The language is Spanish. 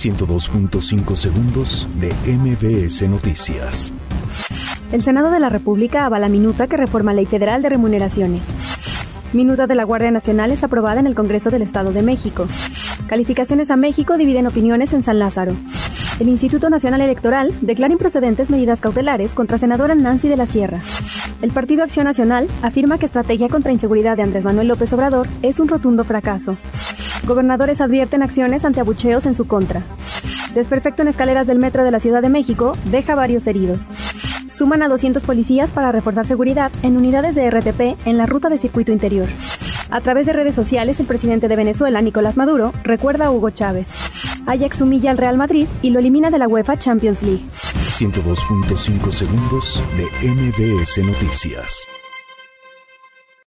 102.5 segundos de MBS Noticias. El Senado de la República avala minuta que reforma Ley Federal de Remuneraciones. Minuta de la Guardia Nacional es aprobada en el Congreso del Estado de México. Calificaciones a México dividen opiniones en San Lázaro. El Instituto Nacional Electoral declara improcedentes medidas cautelares contra senadora Nancy de la Sierra. El Partido Acción Nacional afirma que estrategia contra inseguridad de Andrés Manuel López Obrador es un rotundo fracaso. Gobernadores advierten acciones ante abucheos en su contra. Desperfecto en escaleras del metro de la Ciudad de México deja varios heridos. Suman a 200 policías para reforzar seguridad en unidades de RTP en la ruta de circuito interior. A través de redes sociales, el presidente de Venezuela, Nicolás Maduro, recuerda a Hugo Chávez. Ajax humilla al Real Madrid y lo elimina de la UEFA Champions League. 102.5 segundos de MBS Noticias.